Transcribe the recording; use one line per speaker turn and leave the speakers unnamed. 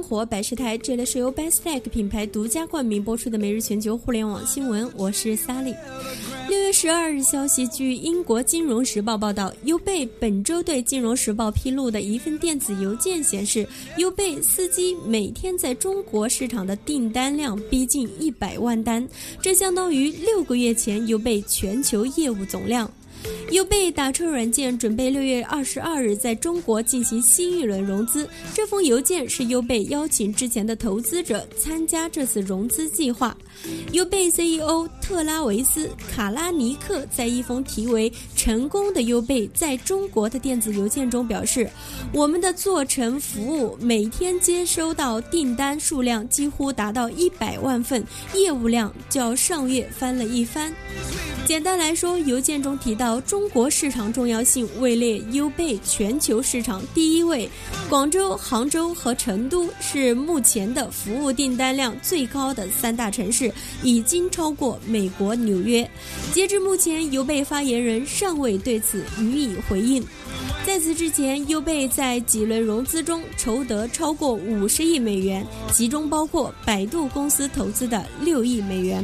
生活百事台，这里是由 Bestech 品牌独家冠名播出的每日全球互联网新闻，我是 Sally。六月十二日消息，据英国金融时报报道，优贝本周对金融时报披露的一份电子邮件显示，优贝司机每天在中国市场的订单量逼近一百万单，这相当于六个月前优贝全球业务总量。优贝打车软件准备六月二十二日在中国进行新一轮融资。这封邮件是优贝邀请之前的投资者参加这次融资计划。优贝 CEO 特拉维斯·卡拉尼克在一封题为“成功的优贝在中国”的电子邮件中表示：“我们的做成服务每天接收到订单数量几乎达到一百万份，业务量较上月翻了一番。”简单来说，邮件中提到中国市场重要性位列优贝全球市场第一位，广州、杭州和成都是目前的服务订单量最高的三大城市，已经超过美美国纽约。截至目前，优贝发言人尚未对此予以回应。在此之前，优贝在几轮融资中筹得超过五十亿美元，其中包括百度公司投资的六亿美元。